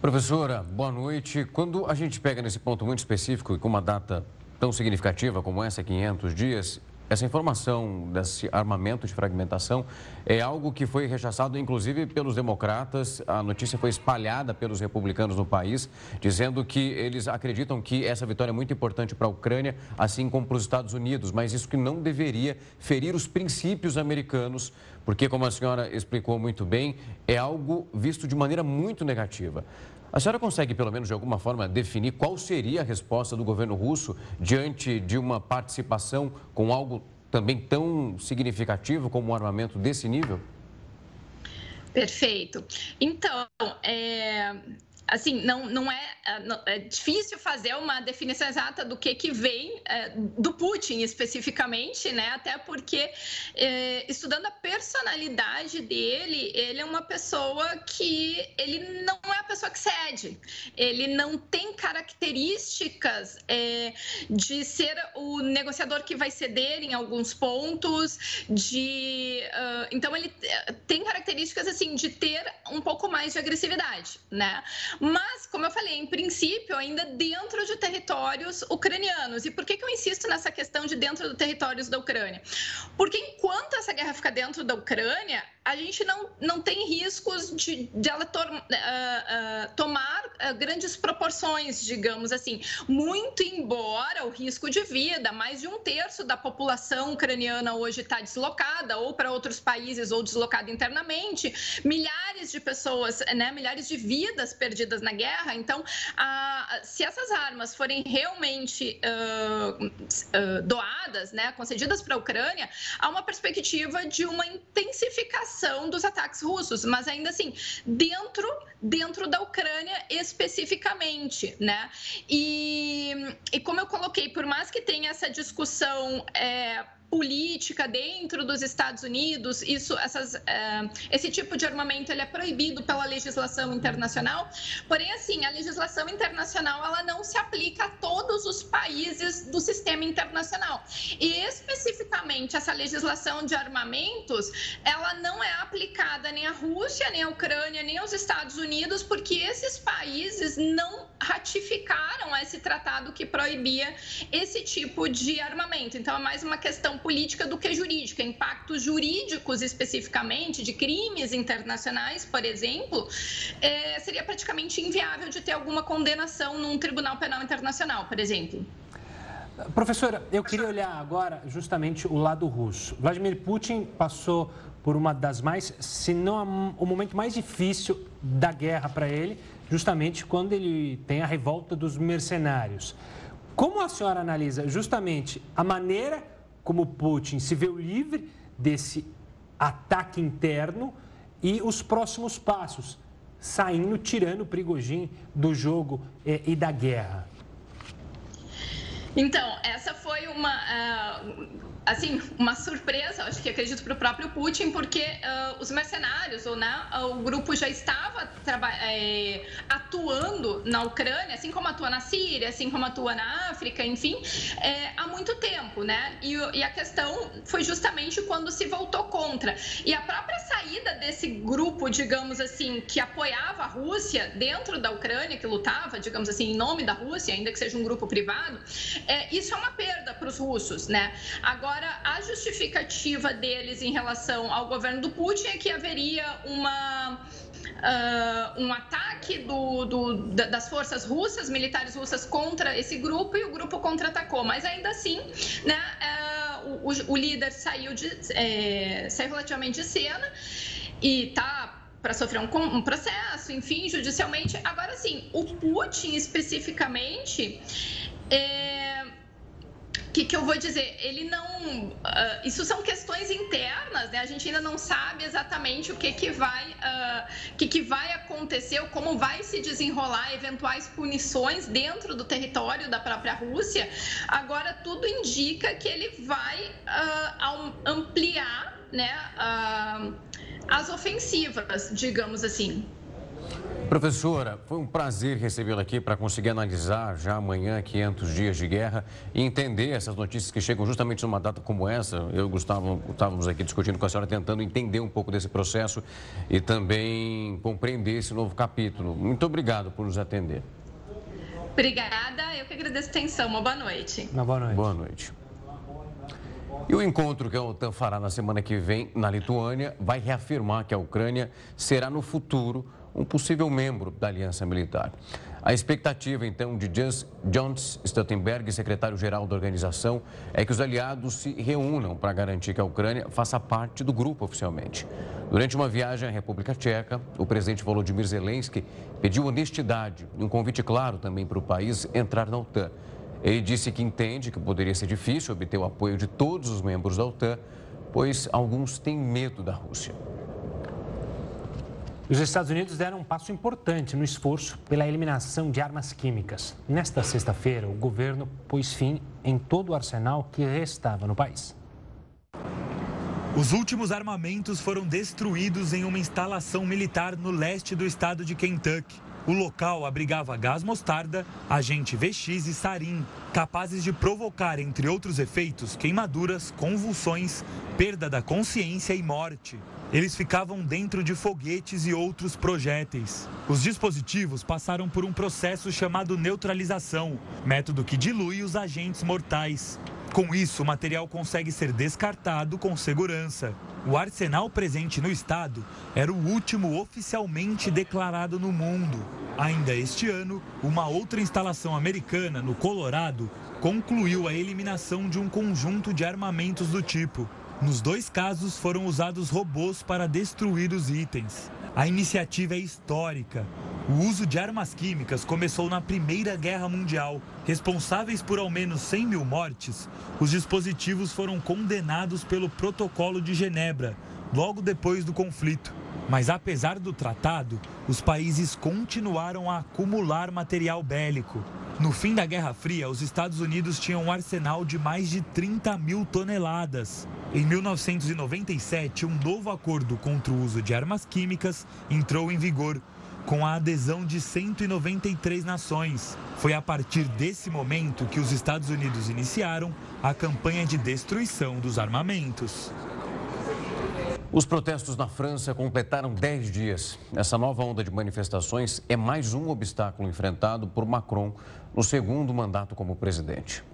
Professora, boa noite. Quando a gente pega nesse ponto muito específico e com uma data tão significativa como essa, 500 dias, essa informação desse armamento de fragmentação é algo que foi rechaçado, inclusive, pelos democratas. A notícia foi espalhada pelos republicanos no país, dizendo que eles acreditam que essa vitória é muito importante para a Ucrânia, assim como para os Estados Unidos, mas isso que não deveria ferir os princípios americanos porque, como a senhora explicou muito bem, é algo visto de maneira muito negativa. A senhora consegue, pelo menos de alguma forma, definir qual seria a resposta do governo russo diante de uma participação com algo também tão significativo como um armamento desse nível? Perfeito. Então, é, assim, não, não é, é, é difícil fazer uma definição exata do que, que vem é, do Putin especificamente, né? Até porque, é, estudando a personalidade dele, ele é uma pessoa que ele não é a pessoa que cede. Ele não tem características é, de ser o negociador que vai ceder em alguns pontos, de uh, então ele é, tem características assim de ter um pouco mais de agressividade, né? Mas, como eu falei, em princípio, ainda dentro de territórios ucranianos. E por que, que eu insisto nessa questão de dentro dos territórios da Ucrânia? Porque enquanto essa guerra fica dentro da Ucrânia, a gente não, não tem riscos de, de ela to, uh, uh, tomar uh, grandes proporções, digamos assim. Muito embora o risco de vida, mais de um terço da população ucraniana hoje está deslocada ou para outros países ou deslocada internamente, milhares de pessoas, né, milhares de vidas perdidas na guerra. Então, se essas armas forem realmente doadas, né, concedidas para a Ucrânia, há uma perspectiva de uma intensificação dos ataques russos, mas ainda assim, dentro, dentro da Ucrânia especificamente, né? E, e como eu coloquei, por mais que tenha essa discussão é, política dentro dos Estados Unidos, isso, essas, uh, esse tipo de armamento ele é proibido pela legislação internacional. Porém, assim, a legislação internacional ela não se aplica a todos os países do sistema internacional. E especificamente essa legislação de armamentos, ela não é aplicada nem à Rússia, nem à Ucrânia, nem aos Estados Unidos, porque esses países não ratificaram esse tratado que proibia esse tipo de armamento. Então, é mais uma questão política do que jurídica. Impactos jurídicos, especificamente, de crimes internacionais, por exemplo, é, seria praticamente inviável de ter alguma condenação num tribunal penal internacional, por exemplo. Professora, eu queria olhar agora justamente o lado russo. Vladimir Putin passou por uma das mais, se não o momento mais difícil da guerra para ele, justamente quando ele tem a revolta dos mercenários. Como a senhora analisa justamente a maneira como Putin se viu livre desse ataque interno e os próximos passos, saindo, tirando o Prigogine do jogo eh, e da guerra? Então, essa foi uma. Uh assim, uma surpresa, acho que acredito para o próprio Putin, porque uh, os mercenários, ou né, o grupo já estava é, atuando na Ucrânia, assim como atua na Síria, assim como atua na África, enfim, é, há muito tempo, né? E, e, a questão foi justamente quando se voltou contra. E a própria saída desse grupo, digamos assim, que apoiava a Rússia dentro da Ucrânia, que lutava, digamos assim, em nome da Rússia, ainda que seja um grupo privado, é, isso é uma perda para os russos, né? Agora Agora, a justificativa deles em relação ao governo do Putin é que haveria uma. Uh, um ataque do, do, das forças russas, militares russas, contra esse grupo e o grupo contra-atacou. Mas ainda assim, né, uh, o, o, líder saiu, de, é, saiu relativamente de cena e está para sofrer um, um, processo, enfim, judicialmente. Agora, sim, o Putin especificamente. É, o que, que eu vou dizer? Ele não. Uh, isso são questões internas, né? A gente ainda não sabe exatamente o que, que vai. Uh, que, que vai acontecer, ou como vai se desenrolar eventuais punições dentro do território da própria Rússia. Agora, tudo indica que ele vai uh, ampliar né, as ofensivas, digamos assim. Professora, foi um prazer recebê-la aqui para conseguir analisar já amanhã 500 dias de guerra e entender essas notícias que chegam justamente numa data como essa. Eu e Gustavo estávamos aqui discutindo com a senhora, tentando entender um pouco desse processo e também compreender esse novo capítulo. Muito obrigado por nos atender. Obrigada, eu que agradeço a atenção. Uma boa noite. Uma boa noite. Boa noite. E o encontro que a OTAN fará na semana que vem na Lituânia vai reafirmar que a Ucrânia será no futuro um possível membro da aliança militar. A expectativa, então, de Jens Stoltenberg, secretário-geral da organização, é que os aliados se reúnam para garantir que a Ucrânia faça parte do grupo oficialmente. Durante uma viagem à República Tcheca, o presidente Volodymyr Zelensky pediu honestidade e um convite claro também para o país entrar na OTAN. Ele disse que entende que poderia ser difícil obter o apoio de todos os membros da OTAN, pois alguns têm medo da Rússia. Os Estados Unidos deram um passo importante no esforço pela eliminação de armas químicas. Nesta sexta-feira, o governo pôs fim em todo o arsenal que restava no país. Os últimos armamentos foram destruídos em uma instalação militar no leste do estado de Kentucky. O local abrigava gás mostarda, agente VX e sarin, capazes de provocar, entre outros efeitos, queimaduras, convulsões, perda da consciência e morte. Eles ficavam dentro de foguetes e outros projéteis. Os dispositivos passaram por um processo chamado neutralização, método que dilui os agentes mortais. Com isso, o material consegue ser descartado com segurança. O arsenal presente no estado era o último oficialmente declarado no mundo. Ainda este ano, uma outra instalação americana, no Colorado, concluiu a eliminação de um conjunto de armamentos do tipo. Nos dois casos foram usados robôs para destruir os itens. A iniciativa é histórica. O uso de armas químicas começou na Primeira Guerra Mundial. Responsáveis por ao menos 100 mil mortes, os dispositivos foram condenados pelo Protocolo de Genebra, logo depois do conflito. Mas apesar do tratado, os países continuaram a acumular material bélico. No fim da Guerra Fria, os Estados Unidos tinham um arsenal de mais de 30 mil toneladas. Em 1997, um novo acordo contra o uso de armas químicas entrou em vigor, com a adesão de 193 nações. Foi a partir desse momento que os Estados Unidos iniciaram a campanha de destruição dos armamentos. Os protestos na França completaram 10 dias. Essa nova onda de manifestações é mais um obstáculo enfrentado por Macron no segundo mandato como presidente.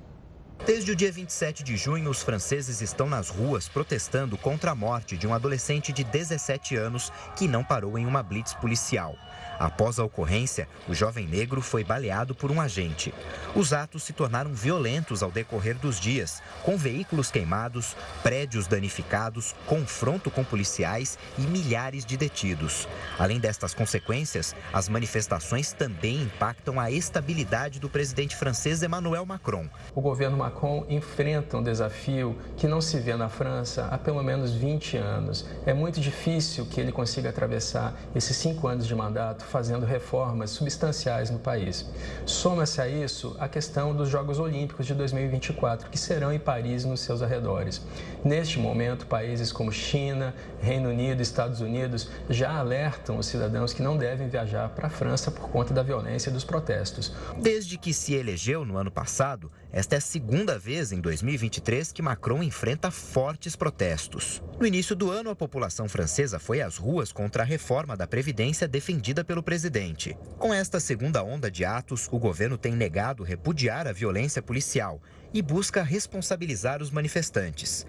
Desde o dia 27 de junho, os franceses estão nas ruas protestando contra a morte de um adolescente de 17 anos que não parou em uma blitz policial. Após a ocorrência, o jovem negro foi baleado por um agente. Os atos se tornaram violentos ao decorrer dos dias, com veículos queimados, prédios danificados, confronto com policiais e milhares de detidos. Além destas consequências, as manifestações também impactam a estabilidade do presidente francês Emmanuel Macron. O governo Macron enfrenta um desafio que não se vê na França há pelo menos 20 anos. É muito difícil que ele consiga atravessar esses cinco anos de mandato fazendo reformas substanciais no país. Soma-se a isso a questão dos Jogos Olímpicos de 2024, que serão em Paris e nos seus arredores. Neste momento, países como China, Reino Unido e Estados Unidos já alertam os cidadãos que não devem viajar para a França por conta da violência dos protestos. Desde que se elegeu no ano passado, esta é a segunda vez em 2023 que Macron enfrenta fortes protestos. No início do ano, a população francesa foi às ruas contra a reforma da Previdência defendida pelo presidente. Com esta segunda onda de atos, o governo tem negado repudiar a violência policial e busca responsabilizar os manifestantes.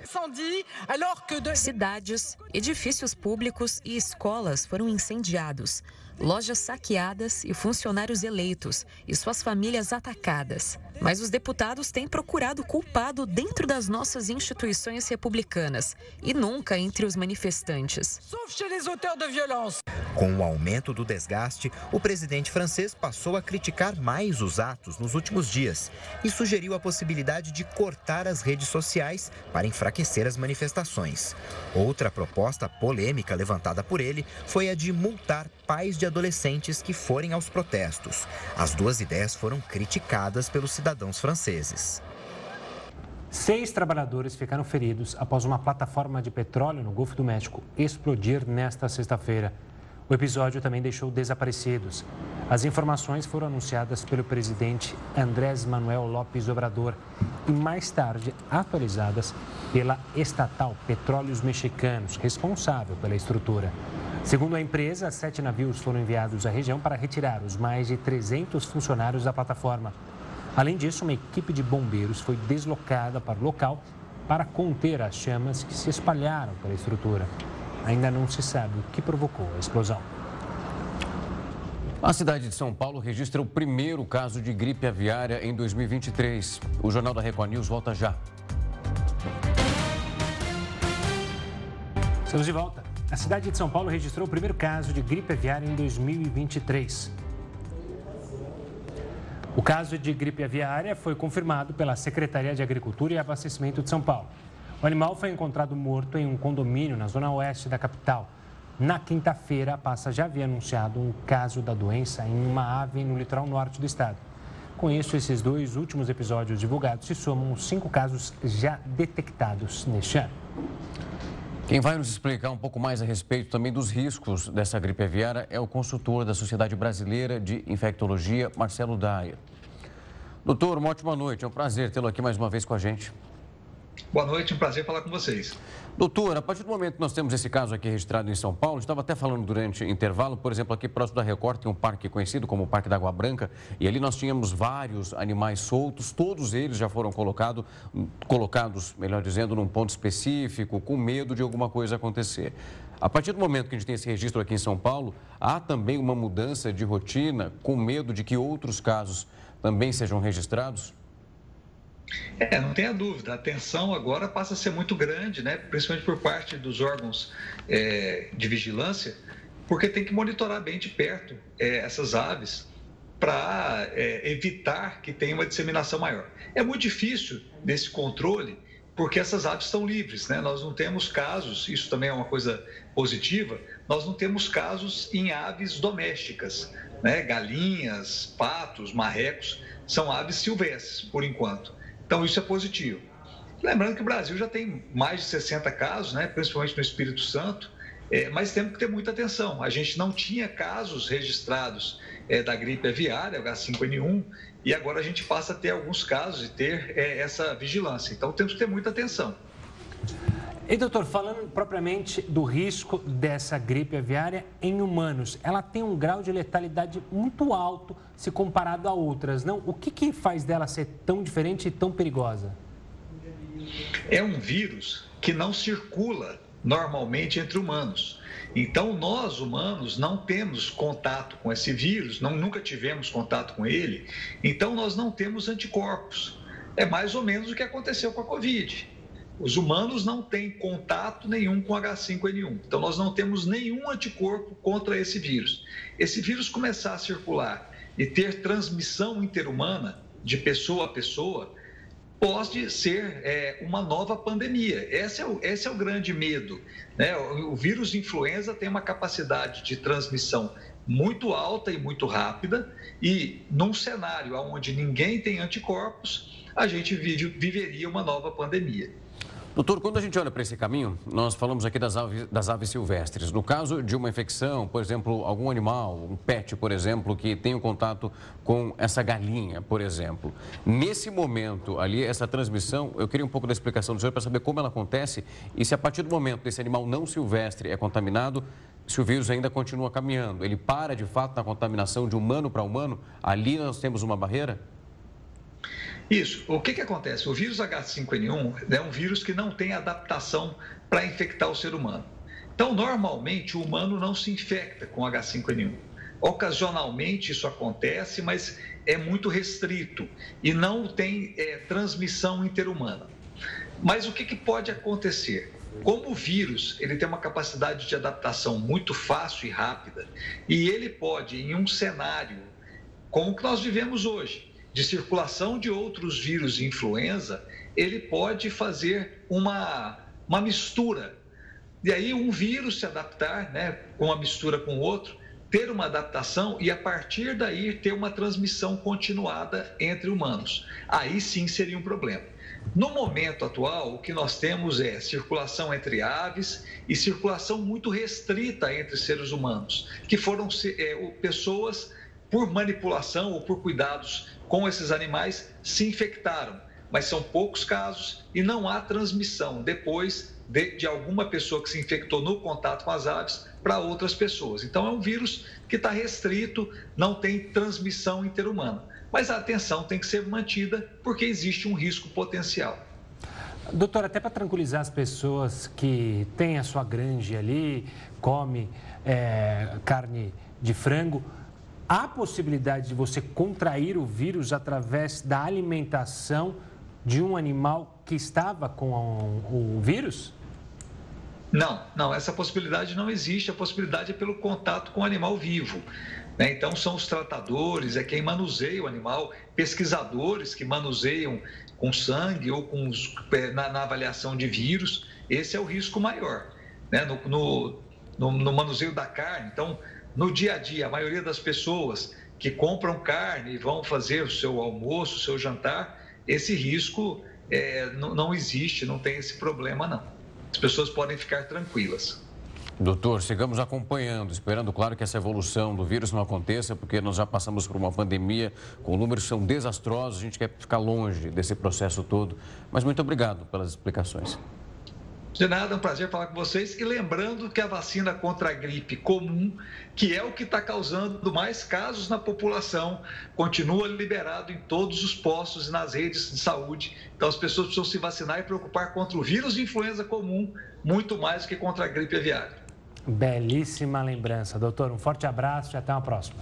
Cidades, edifícios públicos e escolas foram incendiados lojas saqueadas e funcionários eleitos e suas famílias atacadas. Mas os deputados têm procurado culpado dentro das nossas instituições republicanas e nunca entre os manifestantes. Com o aumento do desgaste, o presidente francês passou a criticar mais os atos nos últimos dias e sugeriu a possibilidade de cortar as redes sociais para enfraquecer as manifestações. Outra proposta polêmica levantada por ele foi a de multar pais de adolescentes que forem aos protestos. As duas ideias foram criticadas pelos cidadãos franceses. Seis trabalhadores ficaram feridos após uma plataforma de petróleo no Golfo do México explodir nesta sexta-feira. O episódio também deixou desaparecidos. As informações foram anunciadas pelo presidente Andrés Manuel López Obrador e mais tarde atualizadas pela estatal Petróleos Mexicanos, responsável pela estrutura. Segundo a empresa, sete navios foram enviados à região para retirar os mais de 300 funcionários da plataforma. Além disso, uma equipe de bombeiros foi deslocada para o local para conter as chamas que se espalharam pela estrutura. Ainda não se sabe o que provocou a explosão. A cidade de São Paulo registra o primeiro caso de gripe aviária em 2023. O Jornal da Record News volta já. Estamos de volta. A cidade de São Paulo registrou o primeiro caso de gripe aviária em 2023. O caso de gripe aviária foi confirmado pela Secretaria de Agricultura e Abastecimento de São Paulo. O animal foi encontrado morto em um condomínio na zona oeste da capital. Na quinta-feira, a pasta já havia anunciado um caso da doença em uma ave no litoral norte do estado. Com isso, esses dois últimos episódios divulgados se somam cinco casos já detectados neste ano. Quem vai nos explicar um pouco mais a respeito também dos riscos dessa gripe aviária é o consultor da Sociedade Brasileira de Infectologia, Marcelo Daia. Doutor, uma ótima noite. É um prazer tê-lo aqui mais uma vez com a gente. Boa noite, um prazer falar com vocês. Doutor, a partir do momento que nós temos esse caso aqui registrado em São Paulo, estava até falando durante intervalo, por exemplo, aqui próximo da Record tem um parque conhecido como o Parque da Água Branca, e ali nós tínhamos vários animais soltos, todos eles já foram colocado, colocados, melhor dizendo, num ponto específico, com medo de alguma coisa acontecer. A partir do momento que a gente tem esse registro aqui em São Paulo, há também uma mudança de rotina, com medo de que outros casos também sejam registrados? É, não tenha dúvida. A tensão agora passa a ser muito grande, né? principalmente por parte dos órgãos é, de vigilância, porque tem que monitorar bem de perto é, essas aves para é, evitar que tenha uma disseminação maior. É muito difícil desse controle, porque essas aves estão livres, né? Nós não temos casos, isso também é uma coisa positiva, nós não temos casos em aves domésticas, né? Galinhas, patos, marrecos, são aves silvestres, por enquanto. Então, isso é positivo. Lembrando que o Brasil já tem mais de 60 casos, né, principalmente no Espírito Santo, é, mas temos que ter muita atenção. A gente não tinha casos registrados é, da gripe aviária, H5N1, e agora a gente passa a ter alguns casos e ter é, essa vigilância. Então, temos que ter muita atenção. E doutor, falando propriamente do risco dessa gripe aviária em humanos, ela tem um grau de letalidade muito alto se comparado a outras, não? O que, que faz dela ser tão diferente e tão perigosa? É um vírus que não circula normalmente entre humanos. Então, nós humanos não temos contato com esse vírus, não, nunca tivemos contato com ele, então nós não temos anticorpos. É mais ou menos o que aconteceu com a Covid. Os humanos não têm contato nenhum com H5N1. Então, nós não temos nenhum anticorpo contra esse vírus. Esse vírus começar a circular e ter transmissão interhumana de pessoa a pessoa, pode ser é, uma nova pandemia. Esse é o, esse é o grande medo. Né? O, o vírus influenza tem uma capacidade de transmissão muito alta e muito rápida, e num cenário onde ninguém tem anticorpos, a gente vive, viveria uma nova pandemia. Doutor, quando a gente olha para esse caminho, nós falamos aqui das aves, das aves silvestres. No caso de uma infecção, por exemplo, algum animal, um pet, por exemplo, que tem um contato com essa galinha, por exemplo. Nesse momento ali, essa transmissão, eu queria um pouco da explicação do senhor para saber como ela acontece e se a partir do momento desse animal não silvestre é contaminado, se o vírus ainda continua caminhando. Ele para de fato na contaminação de humano para humano? Ali nós temos uma barreira? Isso. O que, que acontece? O vírus H5N1 é um vírus que não tem adaptação para infectar o ser humano. Então, normalmente, o humano não se infecta com H5N1. Ocasionalmente isso acontece, mas é muito restrito e não tem é, transmissão interhumana. Mas o que, que pode acontecer? como o vírus ele tem uma capacidade de adaptação muito fácil e rápida, e ele pode, em um cenário como o que nós vivemos hoje, de circulação de outros vírus de influenza, ele pode fazer uma, uma mistura. E aí um vírus se adaptar, né, com uma mistura com outro, ter uma adaptação e a partir daí ter uma transmissão continuada entre humanos. Aí sim seria um problema. No momento atual, o que nós temos é circulação entre aves e circulação muito restrita entre seres humanos, que foram é, pessoas por manipulação ou por cuidados com esses animais se infectaram, mas são poucos casos e não há transmissão depois de, de alguma pessoa que se infectou no contato com as aves para outras pessoas. Então é um vírus que está restrito, não tem transmissão interhumana. Mas a atenção tem que ser mantida porque existe um risco potencial. Doutor, até para tranquilizar as pessoas que têm a sua granja ali, come é, carne de frango, há possibilidade de você contrair o vírus através da alimentação de um animal que estava com o vírus? Não, não, essa possibilidade não existe. A possibilidade é pelo contato com o animal vivo. Né? Então, são os tratadores, é quem manuseia o animal, pesquisadores que manuseiam com sangue ou com os, é, na, na, avaliação de vírus. Esse é o risco maior. Né? No, no, no, no manuseio da carne, então, no dia a dia, a maioria das pessoas que compram carne e vão fazer o seu almoço, o seu jantar, esse risco é, não, não existe, não tem esse problema, não. As pessoas podem ficar tranquilas. Doutor, sigamos acompanhando, esperando, claro, que essa evolução do vírus não aconteça, porque nós já passamos por uma pandemia com números que são desastrosos, a gente quer ficar longe desse processo todo. Mas muito obrigado pelas explicações. De nada, é um prazer falar com vocês. E lembrando que a vacina contra a gripe comum, que é o que está causando mais casos na população, continua liberado em todos os postos e nas redes de saúde. Então as pessoas precisam se vacinar e preocupar contra o vírus de influenza comum, muito mais do que contra a gripe aviária. Belíssima lembrança, doutor. Um forte abraço e até uma próxima.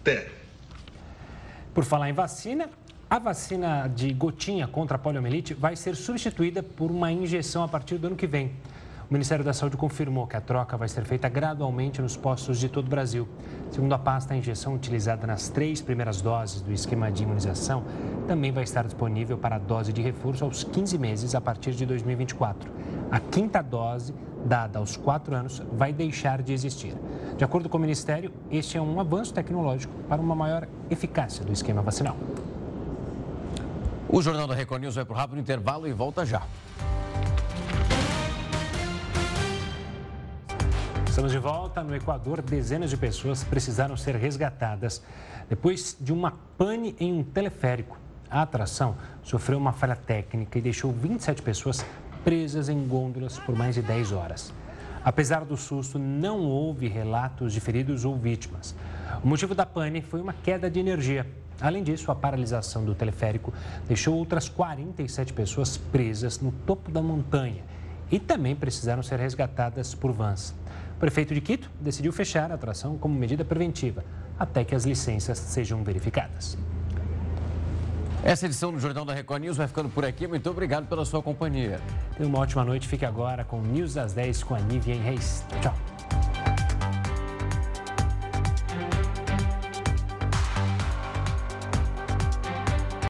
Até. Por falar em vacina, a vacina de gotinha contra a poliomielite vai ser substituída por uma injeção a partir do ano que vem. O Ministério da Saúde confirmou que a troca vai ser feita gradualmente nos postos de todo o Brasil. Segundo a pasta, a injeção utilizada nas três primeiras doses do esquema de imunização também vai estar disponível para a dose de reforço aos 15 meses a partir de 2024. A quinta dose, dada aos quatro anos, vai deixar de existir. De acordo com o Ministério, este é um avanço tecnológico para uma maior eficácia do esquema vacinal. O Jornal da Record News vai para o rápido intervalo e volta já. Estamos de volta. No Equador, dezenas de pessoas precisaram ser resgatadas depois de uma pane em um teleférico. A atração sofreu uma falha técnica e deixou 27 pessoas presas em gôndolas por mais de 10 horas. Apesar do susto, não houve relatos de feridos ou vítimas. O motivo da pane foi uma queda de energia Além disso, a paralisação do teleférico deixou outras 47 pessoas presas no topo da montanha e também precisaram ser resgatadas por vans. O prefeito de Quito decidiu fechar a atração como medida preventiva, até que as licenças sejam verificadas. Essa edição do Jornal da Record News vai ficando por aqui. Muito obrigado pela sua companhia. Tenha uma ótima noite. Fique agora com News das 10 com a Nivian Reis. Tchau.